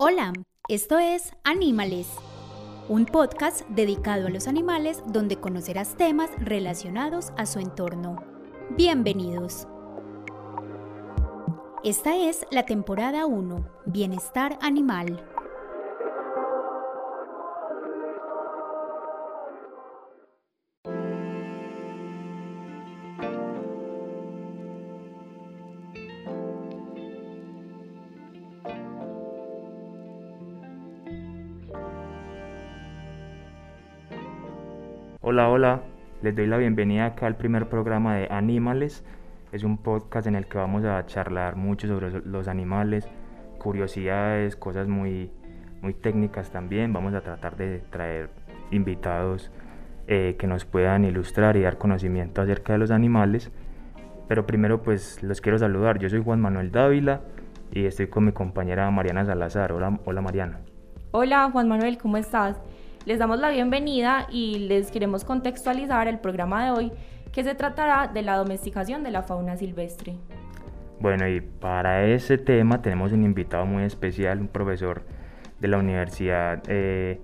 Hola, esto es Anímales, un podcast dedicado a los animales donde conocerás temas relacionados a su entorno. Bienvenidos. Esta es la temporada 1, Bienestar Animal. Hola, les doy la bienvenida acá al primer programa de Anímales. Es un podcast en el que vamos a charlar mucho sobre los animales, curiosidades, cosas muy, muy técnicas también. Vamos a tratar de traer invitados eh, que nos puedan ilustrar y dar conocimiento acerca de los animales. Pero primero pues los quiero saludar. Yo soy Juan Manuel Dávila y estoy con mi compañera Mariana Salazar. Hola, hola Mariana. Hola Juan Manuel, ¿cómo estás? Les damos la bienvenida y les queremos contextualizar el programa de hoy que se tratará de la domesticación de la fauna silvestre. Bueno, y para ese tema tenemos un invitado muy especial, un profesor de la Universidad eh,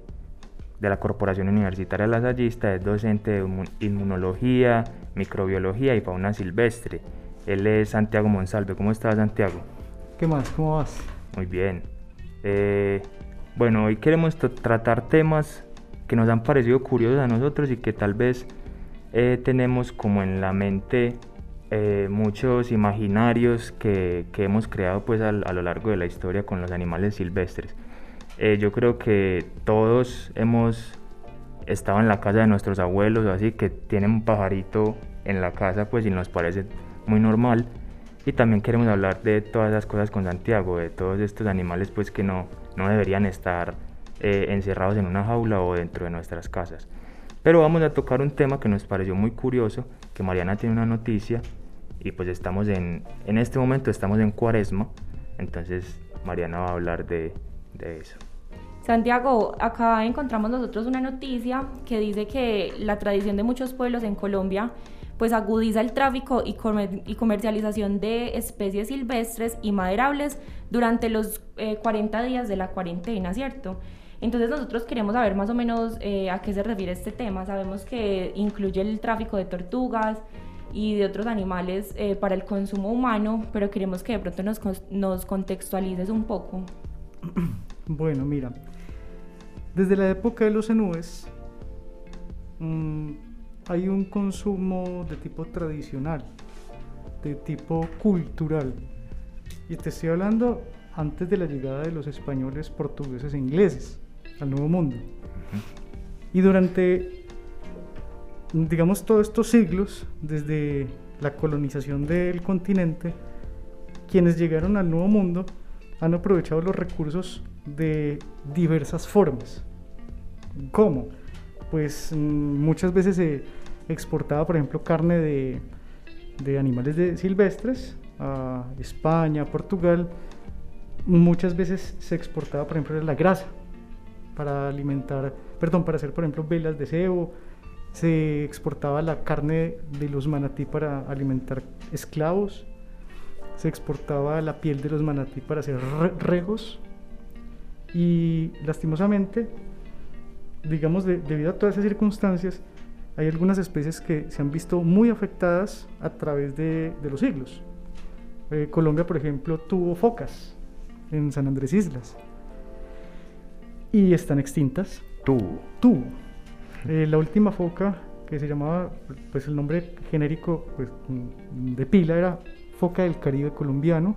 de la Corporación Universitaria La Lasallista, es docente de inmunología, microbiología y fauna silvestre. Él es Santiago Monsalve. ¿Cómo estás, Santiago? ¿Qué más? ¿Cómo vas? Muy bien. Eh, bueno, hoy queremos tratar temas que nos han parecido curiosos a nosotros y que tal vez eh, tenemos como en la mente eh, muchos imaginarios que, que, hemos creado pues a, lo largo de la historia con los animales silvestres. Eh, yo creo que todos hemos estado en la casa de nuestros abuelos, así que tienen un pajarito en la casa pues y nos parece muy normal. Y también queremos hablar de todas esas cosas con Santiago, de todos estos animales pues que no, no deberían estar eh, encerrados en una jaula o dentro de nuestras casas. Pero vamos a tocar un tema que nos pareció muy curioso, que Mariana tiene una noticia y pues estamos en, en este momento estamos en cuaresma, entonces Mariana va a hablar de, de eso. Santiago, acá encontramos nosotros una noticia que dice que la tradición de muchos pueblos en Colombia pues agudiza el tráfico y, y comercialización de especies silvestres y maderables durante los 40 eh, días de la cuarentena, ¿cierto? Entonces nosotros queremos saber más o menos eh, a qué se refiere este tema. Sabemos que incluye el tráfico de tortugas y de otros animales eh, para el consumo humano, pero queremos que de pronto nos, contextualices un poco. Bueno, mira, desde la época de los enúes mmm, hay un consumo de tipo tradicional, de tipo cultural. Y te estoy hablando antes de la llegada de los españoles, portugueses e ingleses al Nuevo Mundo. Y durante, digamos, todos estos siglos, desde la colonización del continente, quienes llegaron al Nuevo Mundo han aprovechado los recursos de diversas formas. ¿Cómo? Pues mm, muchas veces se exportaba, por ejemplo, carne de, de animales de silvestres a España, a Portugal. Muchas veces se exportaba, por ejemplo, la grasa para alimentar, perdón, para hacer, por ejemplo, velas de cebo. Se exportaba la carne de los manatí para alimentar esclavos. Se exportaba la piel de los manatí para hacer regos. Y lastimosamente, digamos, debido a todas esas circunstancias, hay algunas especies que se han visto muy afectadas a través de, de los siglos. Eh, Colombia, por ejemplo, tuvo focas en San Andrés Islas y están extintas. Tuvo. Tuvo. Eh, la última foca que se llamaba, pues el nombre genérico pues, de pila era foca del Caribe colombiano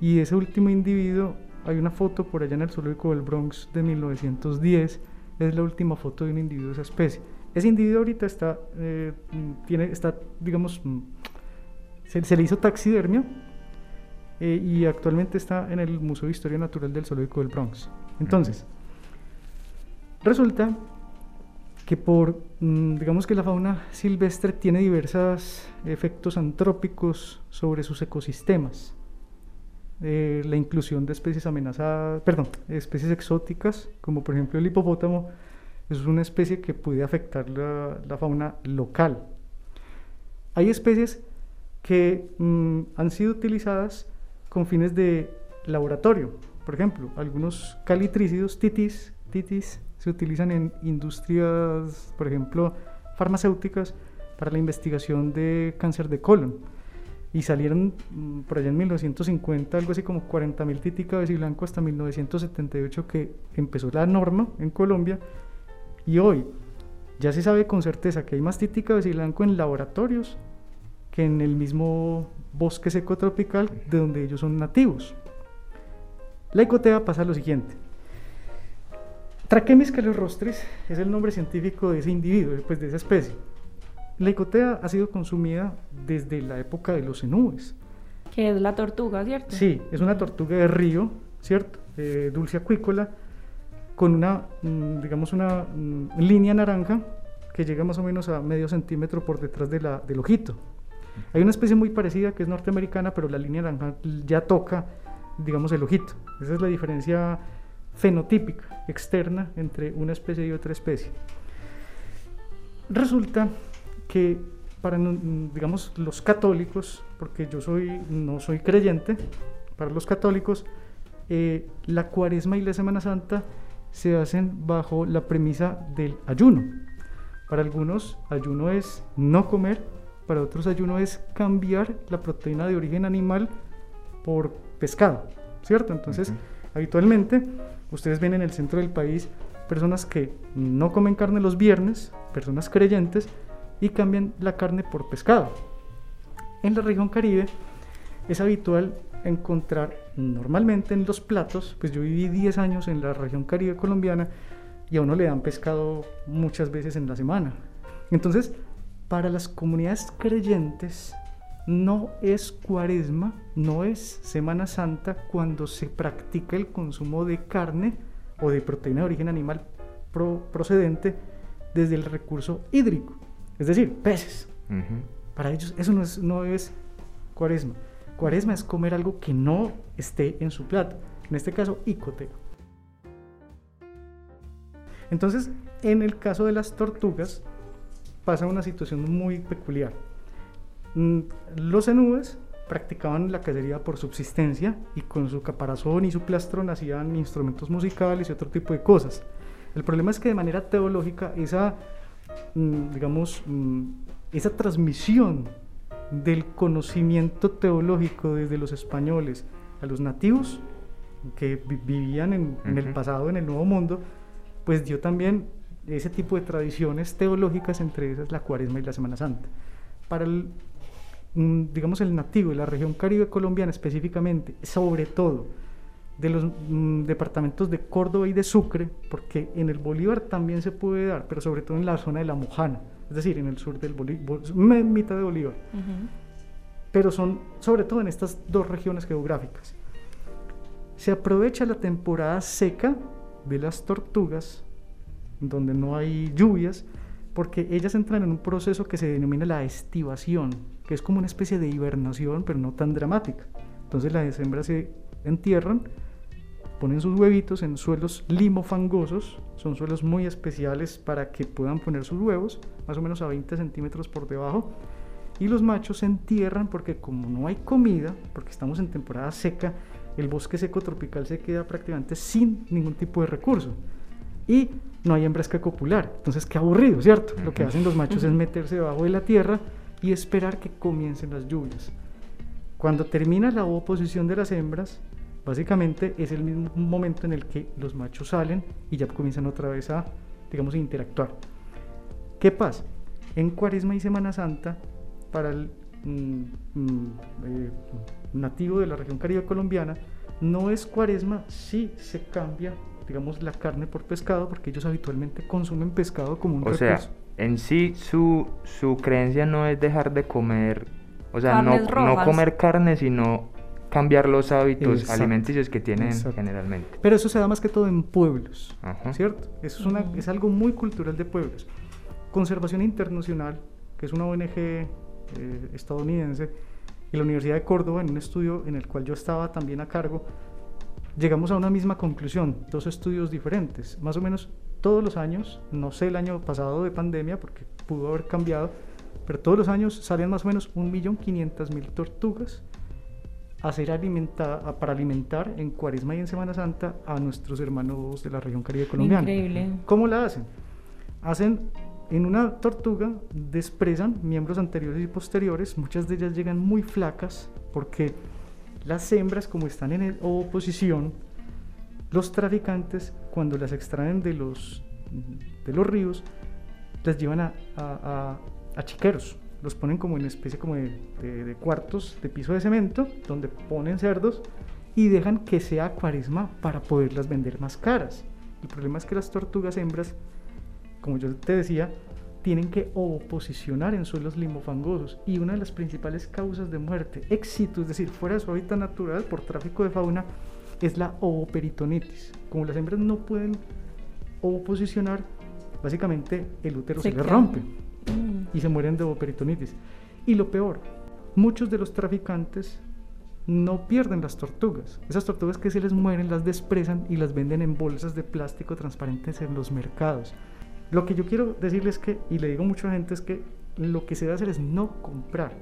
y ese último individuo, hay una foto por allá en el zoológico del Bronx de 1910, es la última foto de un individuo de esa especie. Ese individuo ahorita está, eh, tiene, está digamos, se, le hizo taxidermia eh, y actualmente está en el Museo de Historia Natural del Zoológico del Bronx. Entonces, resulta que por, mm, digamos que la fauna silvestre tiene diversos efectos antrópicos sobre sus ecosistemas. Eh, la inclusión de especies amenazadas, perdón, especies exóticas, como por ejemplo el hipopótamo, es una especie que puede afectar la, fauna local. Hay especies que mm, han sido utilizadas con fines de laboratorio, por ejemplo, algunos calitrícidos, titis, titis, se utilizan en industrias, por ejemplo, farmacéuticas para la investigación de cáncer de colon. Y salieron mm, por allá en 1950 algo así como 40.000 titica blanco hasta 1978 que empezó la norma en Colombia. Y hoy ya se sabe con certeza que hay más títica blanco en laboratorios que en el mismo bosque seco tropical de donde ellos son nativos. La icotea pasa lo siguiente. Trachemis calorostris es el nombre científico de ese individuo, pues de esa especie. La icotea ha sido consumida desde la época de los cenúes. Que es la tortuga, ¿cierto? Sí, es una tortuga de río, ¿cierto? dulce acuícola, con una, mm, digamos, una mm, línea naranja que llega más o menos a medio centímetro por detrás de la, del ojito. Hay una especie muy parecida que es norteamericana, pero la línea naranja ya toca, digamos, el ojito. Esa es la diferencia fenotípica externa entre una especie y otra especie. Resulta que para digamos los católicos, porque yo soy no soy creyente, para los católicos eh, la Cuaresma y la Semana Santa se hacen bajo la premisa del ayuno. Para algunos ayuno es no comer, para otros ayuno es cambiar la proteína de origen animal por pescado, ¿cierto? Entonces, habitualmente Ustedes ven en el centro del país personas que no comen carne los viernes, personas creyentes, y cambian la carne por pescado. En la región caribe es habitual encontrar normalmente en los platos, pues yo viví 10 años en la región caribe colombiana y a uno le dan pescado muchas veces en la semana. Entonces, para las comunidades creyentes, no es cuaresma, no es Semana Santa cuando se practica el consumo de carne o de proteína de origen animal procedente desde el recurso hídrico, es decir, peces. Para ellos eso no es, no es cuaresma. Cuaresma es comer algo que no esté en su plato, en este caso icoteo. Entonces, en el caso de las tortugas, pasa una situación muy peculiar los enúes practicaban la cacería por subsistencia y con su caparazón y su plastrón hacían instrumentos musicales y otro tipo de cosas. El problema es que de manera teológica esa, mm, digamos, mm, esa transmisión del conocimiento teológico desde los españoles a los nativos que vivían en, en, el pasado, en el Nuevo Mundo, pues dio también ese tipo de tradiciones teológicas, entre esas la Cuaresma y la Semana Santa. Para el Mm, digamos, el nativo de la región caribe colombiana específicamente, sobre todo de los mm, departamentos de Córdoba y de Sucre, porque en el Bolívar también se puede dar, pero sobre todo en la zona de la Mojana, es decir, en el sur del Bolívar, mitad de Bolívar. Pero son sobre todo en estas dos regiones geográficas. Se aprovecha la temporada seca de las tortugas, donde no hay lluvias, porque ellas entran en un proceso que se denomina la estivación, que es como una especie de hibernación, pero no tan dramática. Entonces las hembras se entierran, ponen sus huevitos en suelos limofangosos, son suelos muy especiales para que puedan poner sus huevos, más o menos a 20 centímetros por debajo, y los machos se entierran porque como no hay comida, porque estamos en temporada seca, el bosque seco tropical se queda prácticamente sin ningún tipo de recurso. Y no hay hembras que copular. Entonces, qué aburrido, ¿cierto? Lo que hacen los machos es meterse debajo de la tierra y esperar que comiencen las lluvias. Cuando termina la oposición de las hembras, básicamente es el mismo momento en el que los machos salen y ya comienzan otra vez a, digamos, interactuar. ¿Qué pasa? En Cuaresma y Semana Santa, para el mm, mm, eh, nativo de la región caribe colombiana, no es Cuaresma si se cambia digamos, la carne por pescado, porque ellos habitualmente consumen pescado como un O sea, en sí su, su creencia no es dejar de comer, o sea, no, no, comer carne, sino cambiar los hábitos alimenticios que tienen generalmente. Pero eso se da más que todo en pueblos, ¿cierto? Eso es, una, mm. es algo muy cultural de pueblos. Conservación Internacional, que es una ONG eh, estadounidense, y la Universidad de Córdoba, en un estudio en el cual yo estaba también a cargo, llegamos a una misma conclusión, dos estudios diferentes, más o menos todos los años, no sé el año pasado de pandemia porque pudo haber cambiado, pero todos los años salían más o menos 1.500.000 tortugas hacer alimenta, para alimentar en Cuaresma y en Semana Santa a nuestros hermanos de la región caribe colombiana. Increíble. ¿Cómo la hacen? Hacen en una tortuga, despresan miembros anteriores y posteriores, muchas de ellas llegan muy flacas porque las hembras, como están en oposición, los traficantes, cuando las extraen de los, de los ríos, las llevan a, a, a chiqueros, los ponen como en especie como de, de, cuartos de piso de cemento, donde ponen cerdos y dejan que sea cuaresma para poderlas vender más caras. El problema es que las tortugas hembras, como yo te decía, tienen que oposicionar en suelos limofangosos y una de las principales causas de muerte, éxito, es decir, fuera de su hábitat natural por tráfico de fauna, es la ovoperitonitis. Como las hembras no pueden oposicionar, básicamente el útero se, se le rompe y se mueren de ovoperitonitis. Y lo peor, muchos de los traficantes no pierden las tortugas. Esas tortugas que se les mueren las despresan y las venden en bolsas de plástico transparentes en los mercados. Lo que yo quiero decirles que, y le digo a mucha gente, es que lo que se debe hacer es no comprar.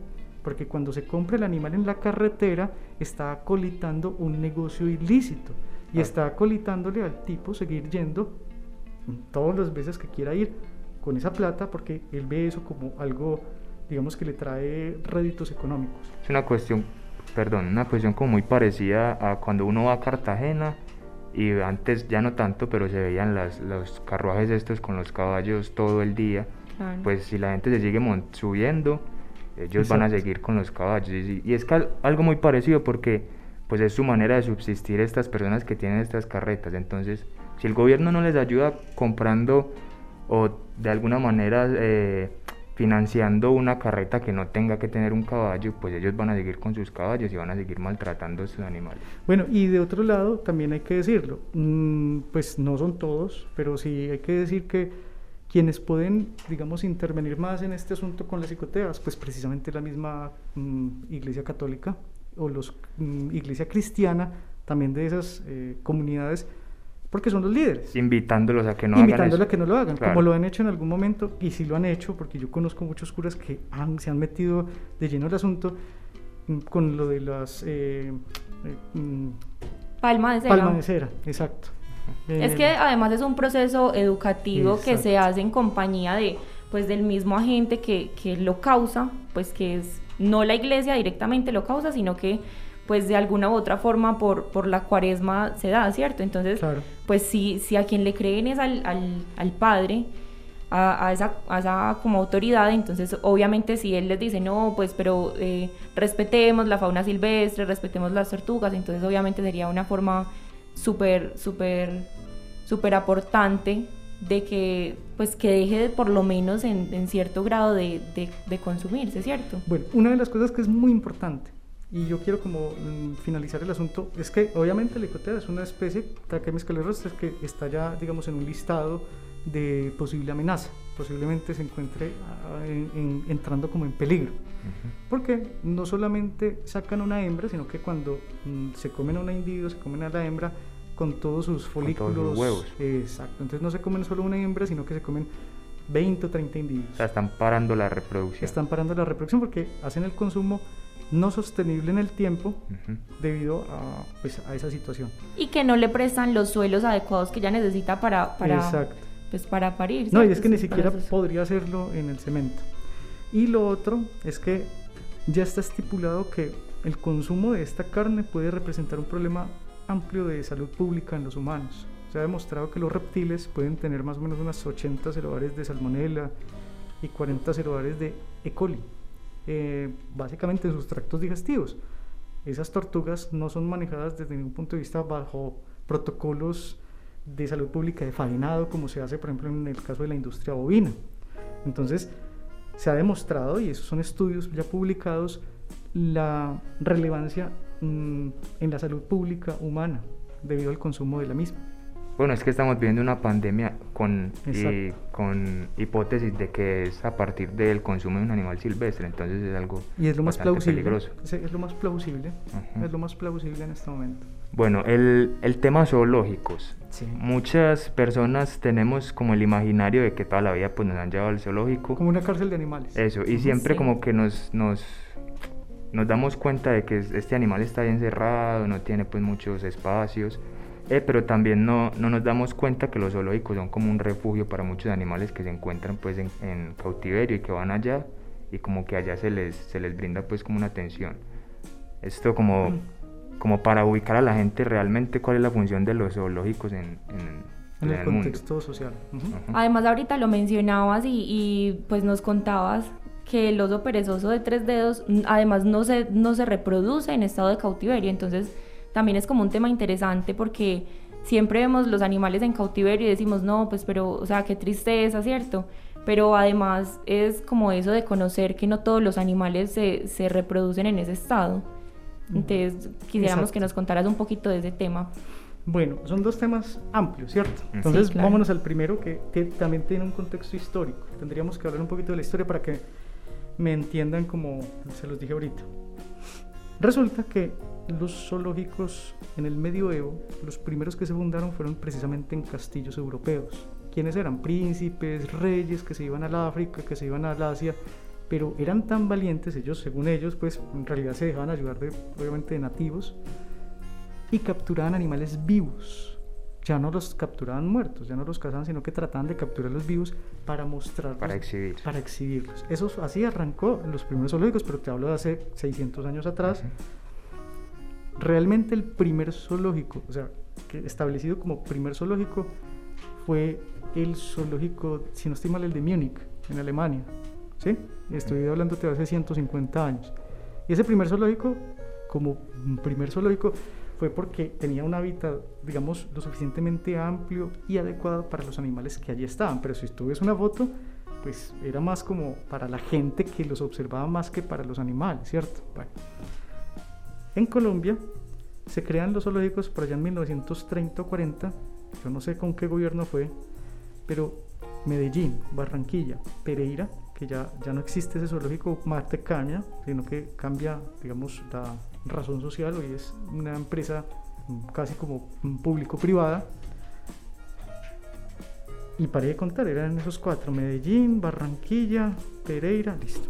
Porque cuando se compra el animal en la carretera, está acolitando un negocio ilícito. Y está acolitándole al tipo seguir yendo todas las veces que quiera ir con esa plata porque él ve eso como algo, digamos, que le trae réditos económicos. Es una cuestión, perdón, una cuestión como muy parecida a cuando uno va a Cartagena y antes ya no tanto, pero se veían las, los carruajes estos con los caballos todo el día. Pues si la gente se sigue subiendo, ellos van a seguir con los caballos. Y, y es algo muy parecido porque pues es su manera de subsistir estas personas que tienen estas carretas. Entonces, si el gobierno no les ayuda comprando o de alguna manera eh, financiando una carreta que no tenga que tener un caballo, pues ellos van a seguir con sus caballos y van a seguir maltratando a sus animales. Bueno, y de otro lado, también hay que decirlo, mm, pues no son todos, pero sí hay que decir que quienes pueden, digamos, intervenir más en este asunto con las psicoteas, pues precisamente la misma mm, Iglesia Católica o la mm, Iglesia Cristiana, también de esas eh, comunidades, porque son los líderes. Invitándolos a que no Invitándolos a que no lo hagan, como lo han hecho en algún momento, y sí lo han hecho, porque yo conozco muchos curas que han, se han metido de lleno el asunto mm, con lo de las... Eh, eh, mm, palma de cera. Palma de cera, exacto. Es que además es un proceso educativo que se hace en compañía de pues del mismo agente que, que lo causa, pues que es no la iglesia directamente lo causa, sino que pues de alguna u otra forma por, por la cuaresma se da, ¿cierto? Entonces, pues si, si a quien le creen es al, al, padre, a, esa, a, esa, como autoridad, entonces obviamente si él les dice, no, pues pero eh, respetemos la fauna silvestre, respetemos las tortugas, entonces obviamente sería una forma súper, súper, súper aportante de que pues que deje por lo menos en, en cierto grado de, de, de consumirse, ¿cierto? Bueno, una de las cosas que es muy importante y yo quiero como mm, finalizar el asunto, es que obviamente el ecotea es una especie, Trachemis es que está ya, digamos, en un listado de posible amenaza, posiblemente se encuentre ah, entrando como en peligro. Porque no solamente sacan una hembra, sino que cuando mm, se comen a una individuo, se comen a la hembra con todos sus folículos. Todos huevos. Exacto, entonces no se comen solo una hembra, sino que se comen 20 o 30 individuos. O sea, están parando la reproducción. Están parando la reproducción porque hacen el consumo no sostenible en el tiempo debido a, pues, a, esa situación. Y que no le prestan los suelos adecuados que ella necesita para, para, pues, para parir. No, y es que ni siquiera podría hacerlo en el cemento. Y lo otro es que ya está estipulado que el consumo de esta carne puede representar un problema amplio de salud pública en los humanos. Se ha demostrado que los reptiles pueden tener más o menos unas 80 cerobares de salmonella y 40 cerobares de E. coli. Eh, básicamente sus tractos digestivos. Esas tortugas no son manejadas desde ningún punto de vista bajo protocolos de salud pública de faenado, como se hace, por ejemplo, en el caso de la industria bovina. Entonces, se ha demostrado, y esos son estudios ya publicados, la relevancia mm, en la salud pública humana debido al consumo de la misma. Bueno, es que estamos viviendo una pandemia con, con hipótesis de que es a partir del consumo de un animal silvestre, entonces es algo y es lo más plausible, peligroso. Es, lo más plausible, es lo más plausible en este momento. Bueno, el, el tema zoológicos. Muchas personas tenemos como el imaginario de que toda la vida pues nos han llevado al zoológico. Como una cárcel de animales. Eso, y siempre como que nos, nos nos damos cuenta de que este animal está encerrado, no tiene pues muchos espacios, eh, pero también no, no, nos damos cuenta que los zoológicos son como un refugio para muchos animales que se encuentran pues en, en, cautiverio y que van allá y como que allá se les, se les brinda pues como una atención. Esto como, mm. como para ubicar a la gente realmente cuál es la función de los zoológicos en, en, el, contexto social. Además ahorita lo mencionabas y, y pues nos contabas que el oso perezoso de tres dedos además no se, no se reproduce en estado de cautiverio, entonces también es como un tema interesante porque siempre vemos los animales en cautiverio y decimos, no, pues pero, o sea, qué tristeza, ¿cierto? Pero además es como eso de conocer que no todos los animales se, se reproducen en ese estado. Entonces quisiéramos que nos contaras un poquito de ese tema. Bueno, son dos temas amplios, ¿cierto? Entonces vámonos al primero que, que, también tiene un contexto histórico. Tendríamos que hablar un poquito de la historia para que me entiendan como se los dije ahorita. Resulta que los zoológicos en el medioevo, los primeros que se fundaron fueron precisamente en castillos europeos. ¿Quiénes eran? Príncipes, reyes que se iban al África, que se iban al Asia, pero eran tan valientes ellos, según ellos, pues en realidad se dejaban ayudar de, obviamente de nativos y capturaban animales vivos ya no los capturaban muertos, ya no los cazaban, sino que trataban de capturarlos vivos para mostrarlos. Para exhibir. Para exhibirlos. Eso así arrancó en los primeros zoológicos, pero te hablo de hace 600 años atrás. Realmente el primer zoológico, o sea, establecido como primer zoológico, fue el zoológico, si no estoy mal, el de Múnich, en Alemania. ¿Sí? Estoy hablando de hace 150 años. Y ese primer zoológico, como primer zoológico, fue porque tenía un hábitat, digamos, lo suficientemente amplio y adecuado para los animales que allí estaban. Pero si tú ves una foto, pues era más como para la gente que los observaba más que para los animales, ¿cierto? Bueno. En Colombia se crean los zoológicos por allá en 1930 o 40, yo no sé con qué gobierno fue, pero Medellín, Barranquilla, Pereira, que ya, ya no existe ese zoológico Marte Caña, sino que cambia, digamos, la, razón social, hoy es una empresa casi como público-privada. Y paré de contar, eran esos cuatro, Medellín, Barranquilla, Pereira, listo.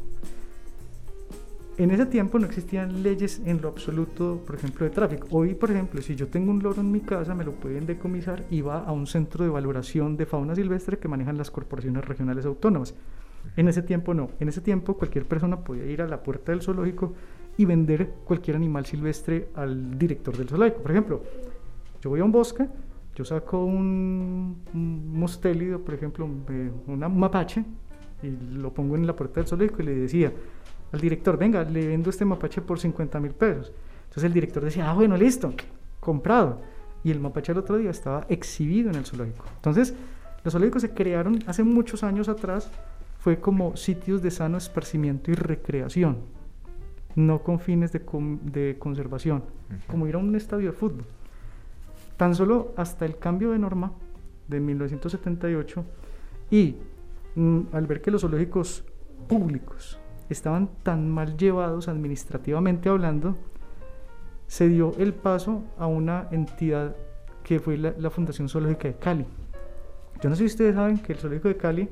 En ese tiempo no existían leyes en lo absoluto, por ejemplo, de tráfico. Hoy, por ejemplo, si yo tengo un loro en mi casa, me lo pueden decomisar y va a un centro de valoración de fauna silvestre que manejan las corporaciones regionales autónomas. En ese tiempo no. En ese tiempo cualquier persona podía ir a la puerta del zoológico y vender cualquier animal silvestre al director del zoológico. Por ejemplo, yo voy a un bosque, yo saco un, mustélido, por ejemplo, un mapache, y lo pongo en la puerta del zoológico y le decía al director, venga, le vendo este mapache por 50 mil pesos. Entonces el director decía, ah, bueno, listo, comprado. Y el mapache el otro día estaba exhibido en el zoológico. Entonces, los zoológicos se crearon hace muchos años atrás, fue como sitios de sano esparcimiento y recreación no con fines de, conservación, como ir a un estadio de fútbol. Tan solo hasta el cambio de norma de 1978 y mm, al ver que los zoológicos públicos estaban tan mal llevados administrativamente hablando, se dio el paso a una entidad que fue la, la Fundación Zoológica de Cali. Yo no sé si ustedes saben que el Zoológico de Cali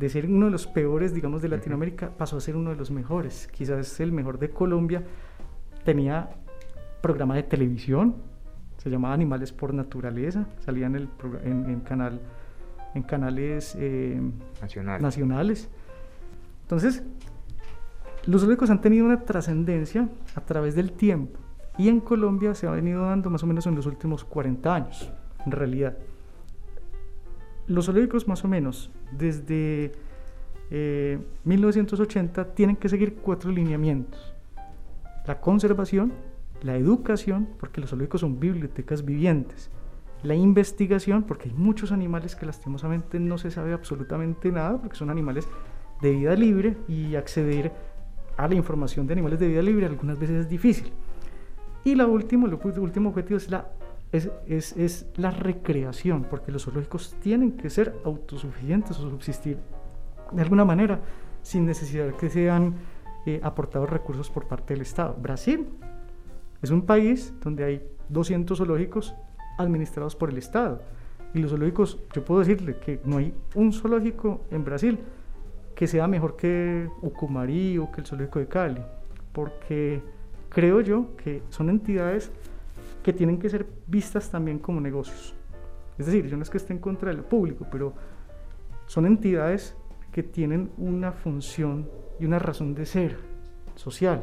de ser uno de los peores, digamos, de Latinoamérica, pasó a ser uno de los mejores, quizás el mejor de Colombia. Tenía programa de televisión, se llamaba Animales por Naturaleza, salía en, el en, canal, en canales eh, nacionales. Entonces, los zoológicos han tenido una trascendencia a través del tiempo y en Colombia se ha venido dando más o menos en los últimos 40 años, en realidad. Los zoológicos más o menos desde 1980 eh, tienen que seguir cuatro lineamientos. La conservación, la educación, porque los zoológicos son bibliotecas vivientes. La investigación, porque hay muchos animales que lastimosamente no se sabe absolutamente nada, porque son animales de vida libre y acceder a la información de animales de vida libre algunas veces es difícil. Y la última, el último objetivo es la es, es, es, la recreación, porque los zoológicos tienen que ser autosuficientes o subsistir de alguna manera sin necesidad que sean eh, aportados recursos por parte del Estado. Brasil es un país donde hay 200 zoológicos administrados por el Estado. Y los zoológicos, yo puedo decirle que no hay un zoológico en Brasil que sea mejor que Ucumarí o que el zoológico de Cali. porque creo yo que son entidades que tienen que ser vistas también como negocios. Es decir, yo no es que esté en contra del público, pero son entidades que tienen una función y una razón de ser social.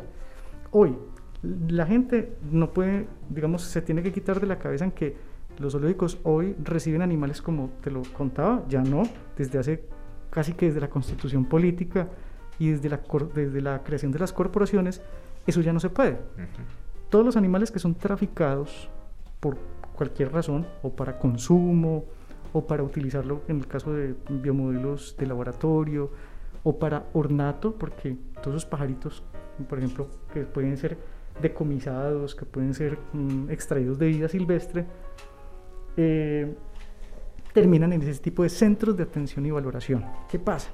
Hoy, la gente no puede, digamos, se tiene que quitar de la cabeza en que los zoológicos hoy reciben animales como te lo contaba, ya no, desde hace casi que desde la constitución política y desde la, desde la creación de las corporaciones, eso ya no se puede. Todos los animales que son traficados por cualquier razón, o para consumo, o para utilizarlo en el caso de biomodelos de laboratorio, o para ornato, porque todos esos pajaritos, por ejemplo, que pueden ser decomisados, que pueden ser mm, extraídos de vida silvestre, eh, terminan en ese tipo de centros de atención y valoración. ¿Qué pasa?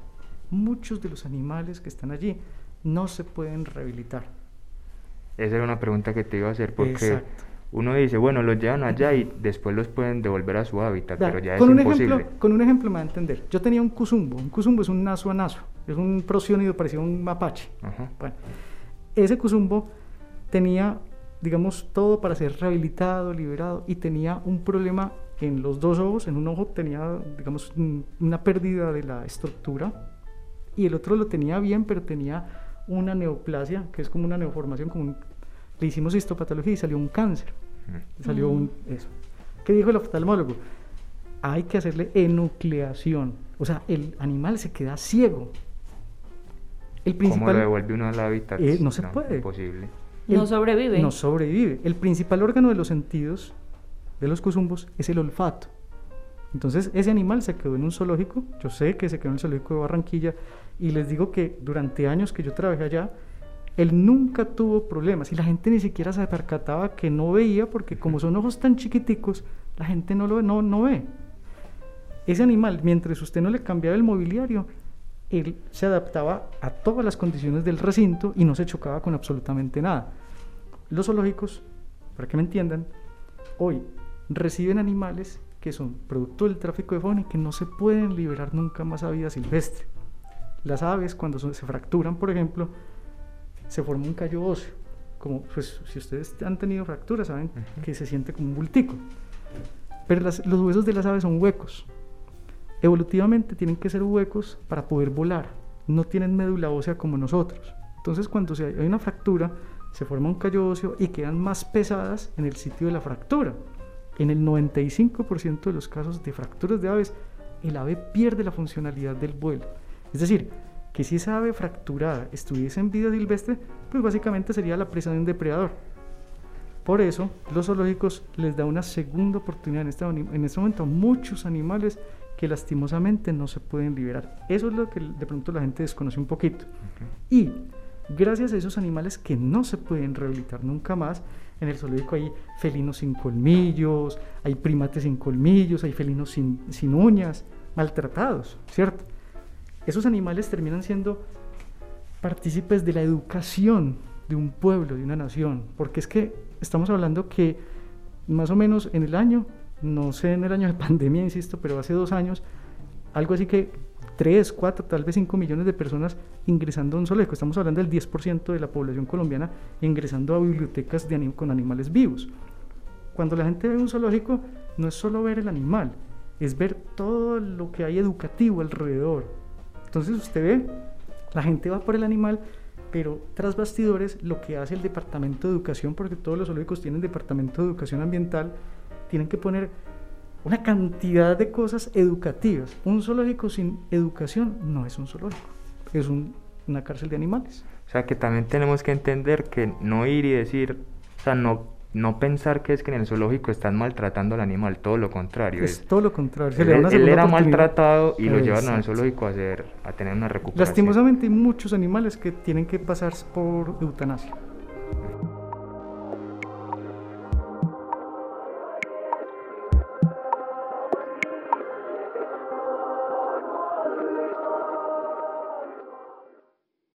Muchos de los animales que están allí no se pueden rehabilitar. Esa era una pregunta que te iba a hacer porque uno dice, bueno, los llevan allá y después los pueden devolver a su hábitat, pero ya con es un imposible. Ejemplo, con un ejemplo me va a entender. Yo tenía un cusumbo. Un cusumbo es un naso a naso. Es un prosiónido parecido a un mapache. Bueno, ese cusumbo tenía, digamos, todo para ser rehabilitado, liberado y tenía un problema en los dos ojos. En un ojo tenía, digamos, una pérdida de la estructura y el otro lo tenía bien, pero tenía una neoplasia, que es como una neoformación, como le hicimos histopatología y salió un cáncer. Salió un eso. ¿Qué dijo el oftalmólogo? Hay que hacerle enucleación. O sea, el animal se queda ciego. El principal, ¿Cómo lo devuelve uno al hábitat? Eh, no se puede. Imposible. no sobrevive. No sobrevive. El principal órgano de los sentidos de los cuzumbos es el olfato. Entonces ese animal se quedó en un zoológico, yo sé que se quedó en el zoológico de Barranquilla y les digo que durante años que yo trabajé allá, él nunca tuvo problemas y la gente ni siquiera se percataba que no veía porque como son ojos tan chiquiticos, la gente no lo no, no ve. Ese animal, mientras usted no le cambiaba el mobiliario, él se adaptaba a todas las condiciones del recinto y no se chocaba con absolutamente nada. Los zoológicos, para que me entiendan, hoy reciben animales que son producto del tráfico de fauna y que no se pueden liberar nunca más a vida silvestre. Las aves, cuando se fracturan, por ejemplo, se forma un callo óseo. Como, pues, si ustedes han tenido fracturas, saben que se siente como un bultico. Pero los huesos de las aves son huecos. Evolutivamente tienen que ser huecos para poder volar. No tienen médula ósea como nosotros. Entonces, cuando se hay una fractura, se forma un callo óseo y quedan más pesadas en el sitio de la fractura. En el 95% de los casos de fracturas de aves, el ave pierde la funcionalidad del vuelo. Es decir, que si esa ave fracturada estuviese en vida silvestre, pues básicamente sería la presa de un depredador. Por eso, los zoológicos les da una segunda oportunidad en este, en este momento a muchos animales que lastimosamente no se pueden liberar. Eso es lo que de pronto la gente desconoce un poquito. Y gracias a esos animales que no se pueden rehabilitar nunca más, en el zoológico hay felinos sin colmillos, hay primates sin colmillos, hay felinos sin, sin uñas, maltratados, ¿cierto? Esos animales terminan siendo partícipes de la educación de un pueblo, de una nación, porque es que estamos hablando que más o menos en el año, no sé en el año de pandemia, insisto, pero hace dos años, algo así que 3, 4, tal vez 5 millones de personas ingresando a un zoológico. Estamos hablando del 10% de la población colombiana ingresando a bibliotecas con animales vivos. Cuando la gente ve un zoológico, no es solo ver el animal, es ver todo lo que hay educativo alrededor. Entonces usted ve, la gente va por el animal, pero tras bastidores lo que hace el departamento de educación, porque todos los zoológicos tienen departamento de educación ambiental, tienen que poner una cantidad de cosas educativas. Un zoológico sin educación no es un zoológico, es una cárcel de animales. O sea que también tenemos que entender que no ir y decir, o sea, no, no pensar que es que en el zoológico están maltratando al animal, todo lo contrario. Es, todo lo contrario. él, era maltratado y lo llevaron al zoológico a, hacer, a tener una recuperación. Lastimosamente hay muchos animales que tienen que pasar por eutanasia.